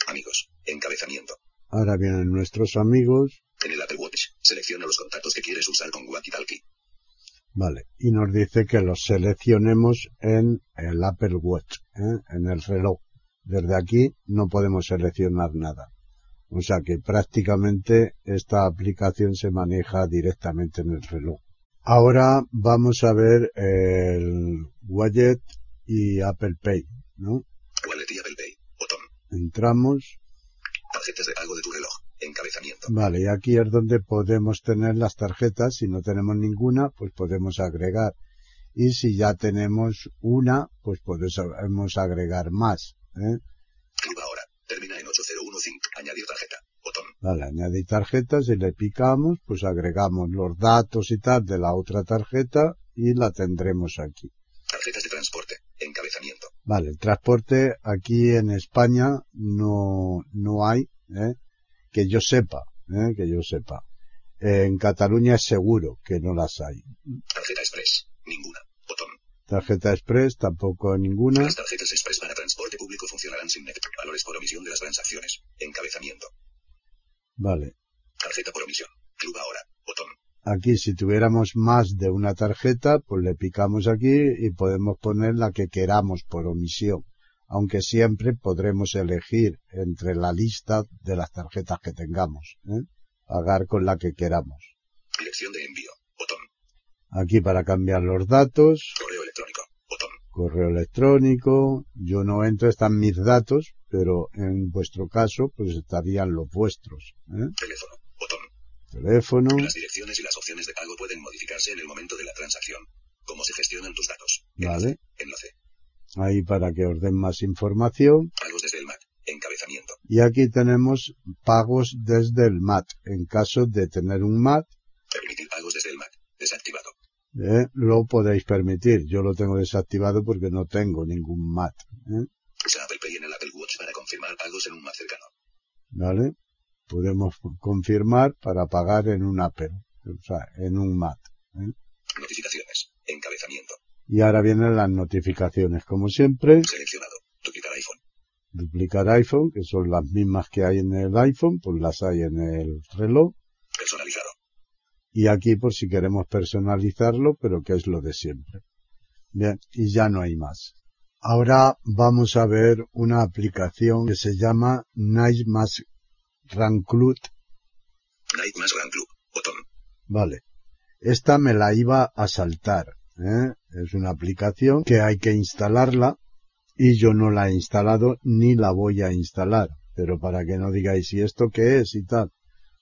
Amigos. Encabezamiento.
Ahora vienen nuestros amigos.
En el Apple Watch, selecciona los contactos que quieres usar con Walkie-Talkie.
Vale, y nos dice que los seleccionemos en el Apple Watch, ¿eh? en el reloj. Desde aquí no podemos seleccionar nada. O sea que prácticamente esta aplicación se maneja directamente en el reloj. Ahora vamos a ver el Widget y Apple Pay, ¿no?
Wallet y Apple Pay. Botón.
Entramos,
Tarjetas de pago de tu reloj. Encabezamiento.
vale, y aquí es donde podemos tener las tarjetas. Si no tenemos ninguna, pues podemos agregar. Y si ya tenemos una, pues podemos agregar más. ¿Eh?
Club ahora. Termina en 8015. Añadir tarjeta. Botón.
Vale, añadir tarjetas y le picamos, pues agregamos los datos y tal de la otra tarjeta y la tendremos aquí.
Tarjetas de transporte. Encabezamiento.
Vale, el transporte aquí en España no, no hay, ¿eh? que yo sepa, ¿eh? que yo sepa. En Cataluña es seguro que no las hay.
Tarjeta Express. Ninguna. Botón.
Tarjeta Express tampoco ninguna.
Las tarjetas Express para transporte público funcionarán sin net. Valores por omisión de las transacciones. Encabezamiento.
Vale.
Tarjeta por omisión. Club ahora. Botón.
Aquí si tuviéramos más de una tarjeta, pues le picamos aquí y podemos poner la que queramos por omisión. Aunque siempre podremos elegir entre la lista de las tarjetas que tengamos. ¿eh? Pagar con la que queramos.
Dirección de envío.
Aquí para cambiar los datos,
Correo electrónico. Botón.
correo electrónico, yo no entro, están mis datos, pero en vuestro caso pues estarían los vuestros. ¿eh?
Teléfono. Botón.
Teléfono,
Las direcciones y las opciones de pago pueden modificarse en el momento de la transacción. Cómo se gestionan tus datos.
Vale.
Enlace.
Ahí para que os den más información.
Pagos desde el Mac. Encabezamiento.
Y aquí tenemos pagos desde el MAT. En caso de tener un MAT,
Permitir pagos desde el Mac. Desactivado.
Eh, lo podéis permitir. Yo lo tengo desactivado porque no tengo ningún MAT. ¿eh?
Apple Pay en el Apple Watch para confirmar pagos en un Mac cercano.
¿Vale? Podemos confirmar para pagar en un Apple, o sea, en un MAT. ¿eh?
Notificaciones. Encabezamiento.
Y ahora vienen las notificaciones, como siempre.
Seleccionado. Duplicar iPhone.
Duplicar iPhone, que son las mismas que hay en el iPhone, pues las hay en el reloj.
Personalizado.
Y aquí por si queremos personalizarlo, pero que es lo de siempre. Bien, y ya no hay más. Ahora vamos a ver una aplicación que se llama Night Mask Ranclut.
Night Mass Run Club. Botón.
Vale. Esta me la iba a saltar. ¿eh? Es una aplicación que hay que instalarla y yo no la he instalado ni la voy a instalar. Pero para que no digáis, ¿y esto qué es y tal?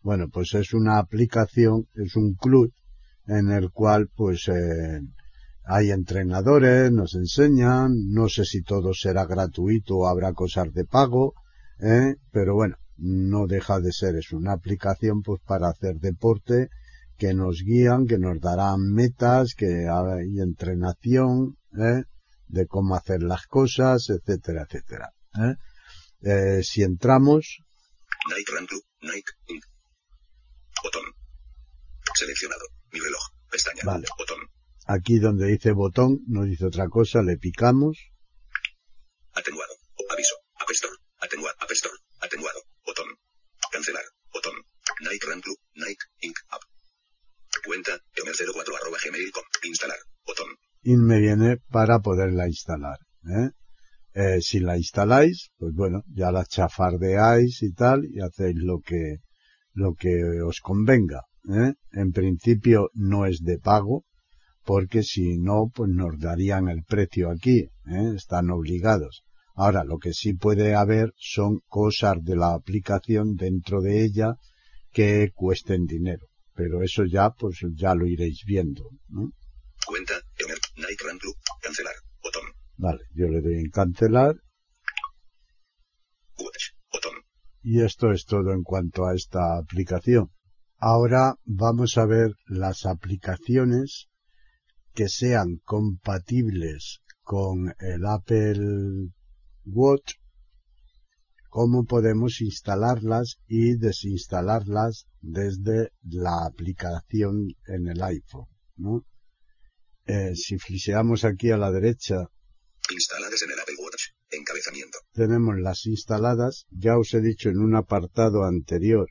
Bueno, pues es una aplicación, es un club en el cual pues eh, hay entrenadores, nos enseñan, no sé si todo será gratuito o habrá cosas de pago, ¿eh? pero bueno, no deja de ser, es una aplicación pues para hacer deporte, que nos guían, que nos darán metas, que hay entrenación, ¿eh? de cómo hacer las cosas, etcétera, etcétera. ¿eh? Eh, si entramos,
Nike. Nike. Botón. Seleccionado. Mi reloj. Pestaña.
Vale.
Botón.
aquí donde dice botón, no dice otra cosa, le picamos,
Atenuado. Aviso. App Store. Atenuado. App Store. Atenuado. Botón. Cancelar. Botón. Nike Run Club. Nike Inc. App. Cuenta. Emer04 arroba gmail.com. Instalar. Botón.
y me viene para poderla instalar. ¿eh? Eh, si la instaláis, pues bueno, ya la chafardeáis y tal, y hacéis lo que, lo que os convenga. ¿eh? En principio no es de pago, porque si no, pues nos darían el precio aquí, ¿eh? están obligados. Ahora, lo que sí puede haber son cosas de la aplicación dentro de ella que cuesten dinero. Pero eso ya, pues ya lo iréis viendo. ¿no?
Cuenta. Nike Run Club. Cancelar. Botón.
Vale, yo le doy en cancelar
Watch. Botón.
Y esto es todo en cuanto a esta aplicación. Ahora vamos a ver las aplicaciones que sean compatibles con el Apple Watch, cómo podemos instalarlas y desinstalarlas desde la aplicación en el iPhone. Eh, si fliseamos aquí a la derecha.
Encabezamiento.
tenemos las instaladas. Ya os he dicho en un apartado anterior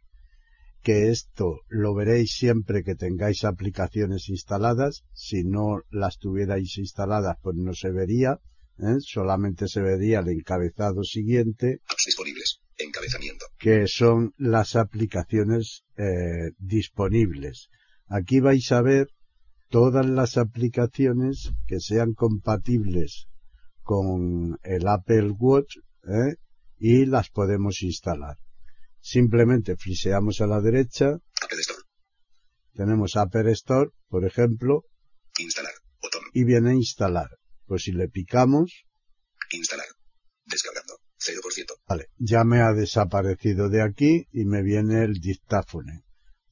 que esto lo veréis siempre que tengáis aplicaciones instaladas. Si no las tuvierais instaladas, pues no se vería. ¿eh? Solamente se vería el encabezado siguiente,
Apps disponibles. Encabezamiento.
que son las aplicaciones eh, disponibles. Aquí vais a ver todas las aplicaciones que sean compatibles con el Apple Watch ¿eh? y las podemos instalar. Simplemente friseamos a la derecha,
Apple Store.
tenemos Apple Store, por ejemplo,
Instalar. Botón.
y viene a instalar. Pues si le picamos,
Instalar. Descargando. 0%.
vale, ya me ha desaparecido de aquí y me viene el dictáfono.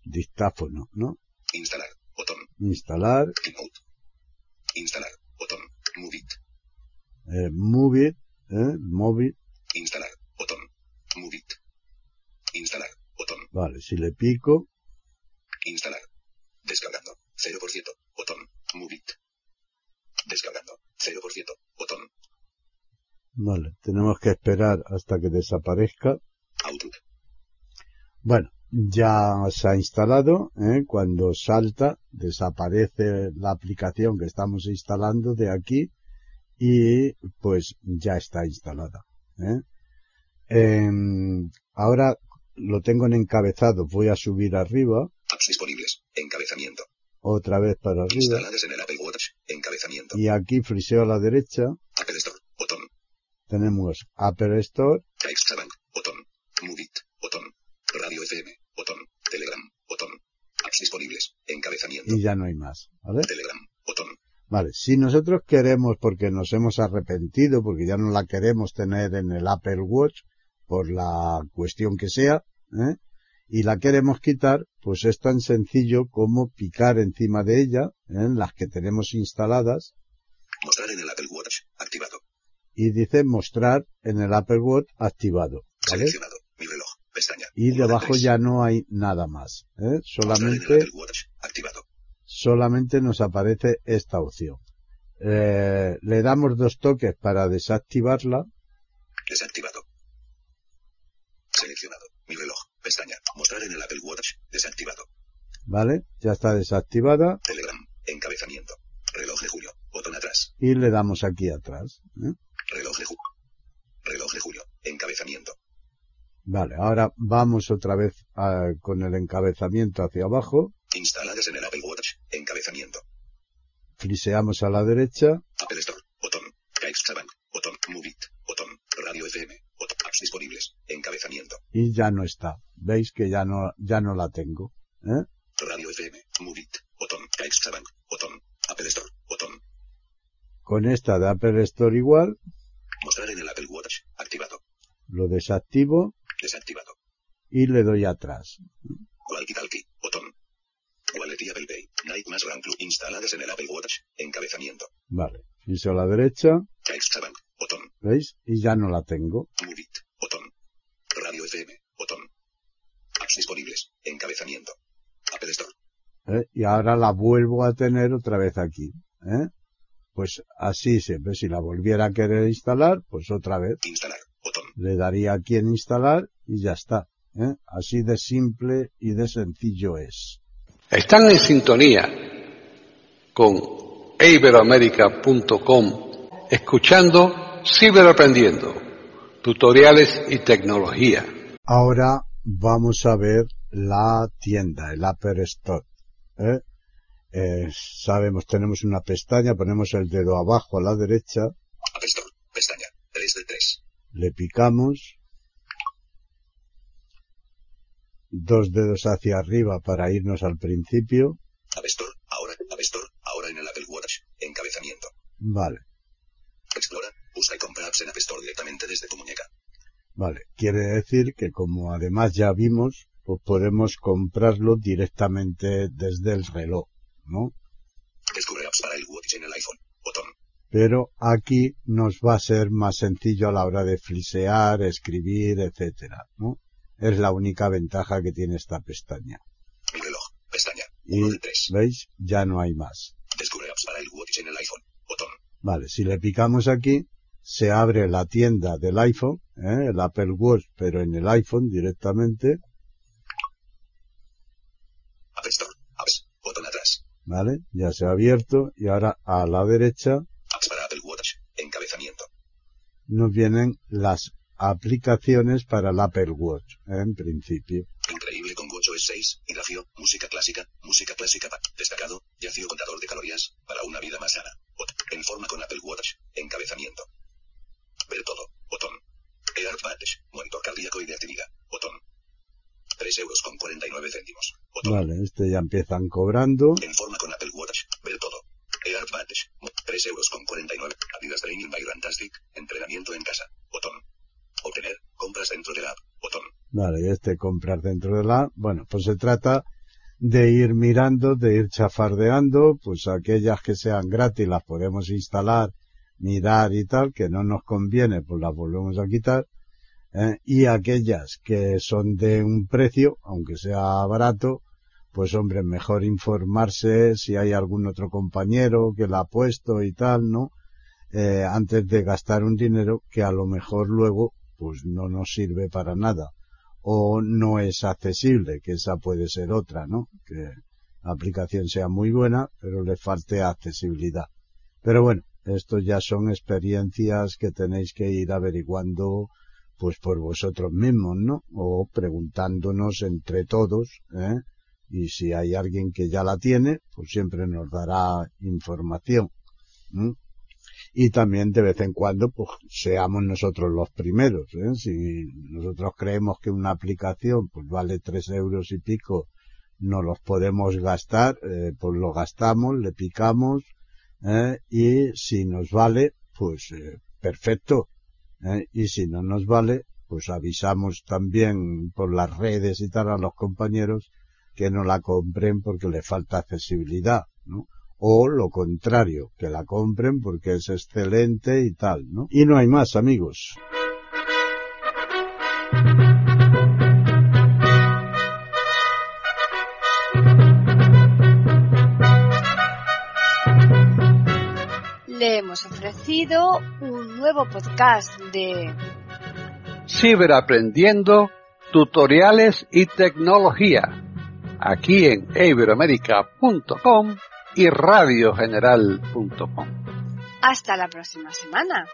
Dictáfono, ¿no?
Instalar. Botón.
Instalar,
Remote. Instalar. Botón. Move it.
Eh, Move It, ¿eh? Move It,
Instalar. Botón. Move it. Instalar. Botón.
vale, si le pico,
Instalar. Descargando. 0%. Botón. Move it. Descargando. 0%. Botón.
vale, tenemos que esperar hasta que desaparezca.
Outlook.
Bueno, ya se ha instalado, ¿eh? cuando salta desaparece la aplicación que estamos instalando de aquí y pues ya está instalada. ¿eh? Em, ahora lo tengo en encabezado, voy a subir arriba,
Apps disponibles. Encabezamiento.
otra vez para arriba
Instaladas en el Apple Watch. Encabezamiento.
y aquí friseo a la derecha,
Apple Store. Botón.
tenemos Apple Store,
CaixaBank. Botón. Move it. Botón. Radio FM. Botón. Telegram. Botón. Apps disponibles. Encabezamiento.
y ya no hay más, ¿vale?
Telegram.
Vale, si nosotros queremos, porque nos hemos arrepentido, porque ya no la queremos tener en el Apple Watch, por la cuestión que sea, ¿eh? y la queremos quitar, pues es tan sencillo como picar encima de ella, en las que tenemos instaladas.
Mostrar en el Apple Watch, activado.
Y dice mostrar en el Apple Watch activado. ¿vale?
Seleccionado. Mi reloj. Pestaña.
Y
de
debajo ya no hay nada más. ¿eh?
Mostrar en el
Solamente,
Apple Watch, activado.
Solamente nos aparece esta opción. Eh, le damos dos toques para desactivarla.
Desactivado. Seleccionado. Mi reloj. Pestaña. Mostrar en el Apple Watch. Desactivado.
¿Vale? Ya está desactivada.
Telegram. Encabezamiento. Reloj de julio. Botón atrás.
Y le damos aquí atrás. ¿eh?
Reloj de julio. Reloj de julio. Encabezamiento.
Vale, ahora vamos otra vez a- con el encabezamiento hacia abajo.
Instaladas en el.
Friseamos a la derecha.
Apple Store. Botón. CaixaBank. Botón. Movit. Botón. Radio FM. Botón. Apps disponibles. Encabezamiento.
y ya no está. Veis que ya no, ya no la tengo. ¿eh?
Radio FM. Movit. Botón. CaixaBank. Botón. Apple Store. Botón.
Con esta de Apple Store igual,
Mostrar en el Apple Watch. Activado.
lo desactivo
Desactivado.
y le doy atrás.
Walkie Talkie. Botón. Wallet y Apple Pay. Night más Run Club. Instaladas en el Apple Watch. Encabezamiento.
Vale, friso a la derecha,
CaixaBank. Botón.
¿veis? Y ya no la tengo.
Movit. Botón. Radio FM. Botón. Apps disponibles. Encabezamiento. Apple Store.
¿eh? Y ahora la vuelvo a tener otra vez aquí. ¿eh? Pues así siempre, si la volviera a querer instalar, pues otra vez
Instalar. Botón.
le daría aquí en instalar y ya está. ¿eh? Así de simple y de sencillo es.
Están en sintonía con iberoamerica.com escuchando Ciberaprendiendo, tutoriales y tecnología.
Ahora vamos a ver la tienda, el Apple Store. ¿eh? Eh, sabemos, tenemos una pestaña, ponemos el dedo abajo a la derecha,
Store. Pestaña. 3 de 3.
le picamos, dos dedos hacia arriba para irnos al principio,
App Store. Ahora. App Store. Ahora en el Apple Watch. Encabezamiento.
Vale,
Explora. Busca y compra apps en App Store directamente desde tu muñeca.
vale, quiere decir que como además ya vimos, pues podemos comprarlo directamente desde el reloj, ¿no?
Descubre apps para el Watch en el iPhone. Botón.
pero aquí nos va a ser más sencillo a la hora de frisear, escribir, etcétera, ¿no? Es la única ventaja que tiene esta pestaña.
Mi reloj. Pestaña.
Y,
1 de 3.
¿veis? Ya no hay más.
Descubre apps para el Watch en el iPhone.
Vale, si le picamos aquí, se abre la tienda del iPhone, ¿eh? el Apple Watch, pero en el iPhone directamente,
App Store. Apps. Botón atrás.
¿vale? Ya se ha abierto y ahora a la derecha
Apps para Apple Watch. Encabezamiento.
nos vienen las aplicaciones para el Apple Watch, ¿eh? en principio.
Increíble con Watch OS 6. Hidracio. Música clásica. Música clásica. Destacado. Yacio contador de calorías. Para una vida más sana. Bot. En forma con Apple Watch. Encabezamiento. Ver todo. Botón. Earth Badge. Monitor cardíaco y de actividad. Botón. 3 euros con 49 céntimos. Botón.
Vale, este ya empiezan cobrando.
En forma con Apple Watch. Ver todo. Earth Badge. Mo- 3 euros con 49. Adidas Training by Rantastic. Entrenamiento en casa. Botón. Obtener. Compras dentro app. Botón.
Vale, este comprar dentro de la... Bueno, pues se trata de ir mirando, de ir chafardeando, pues aquellas que sean gratis las podemos instalar, mirar y tal, que no nos conviene, pues las volvemos a quitar. ¿eh? Y aquellas que son de un precio, aunque sea barato, pues hombre, mejor informarse si hay algún otro compañero que la ha puesto y tal, ¿no? Eh, antes de gastar un dinero que a lo mejor luego pues no nos sirve para nada o no es accesible, que esa puede ser otra, ¿no? Que la aplicación sea muy buena, pero le falte accesibilidad. Pero bueno, esto ya son experiencias que tenéis que ir averiguando pues por vosotros mismos, ¿no? O preguntándonos entre todos, ¿eh? Y si hay alguien que ya la tiene, pues siempre nos dará información. ¿m? Y también de vez en cuando pues seamos nosotros los primeros ¿eh? si nosotros creemos que una aplicación pues vale tres euros y pico no los podemos gastar eh, pues lo gastamos le picamos ¿eh? y si nos vale, pues eh, perfecto. ¿eh? Y si no nos vale, pues avisamos también por las redes y tal a los compañeros que no la compren porque le falta accesibilidad, ¿no? O lo contrario, que la compren porque es excelente y tal, ¿no? Y no hay más, amigos.
Le hemos ofrecido un nuevo podcast de
Ciberaprendiendo, tutoriales y tecnología. Aquí en iberoamerica.com y radiogeneral.com.
Hasta la próxima semana.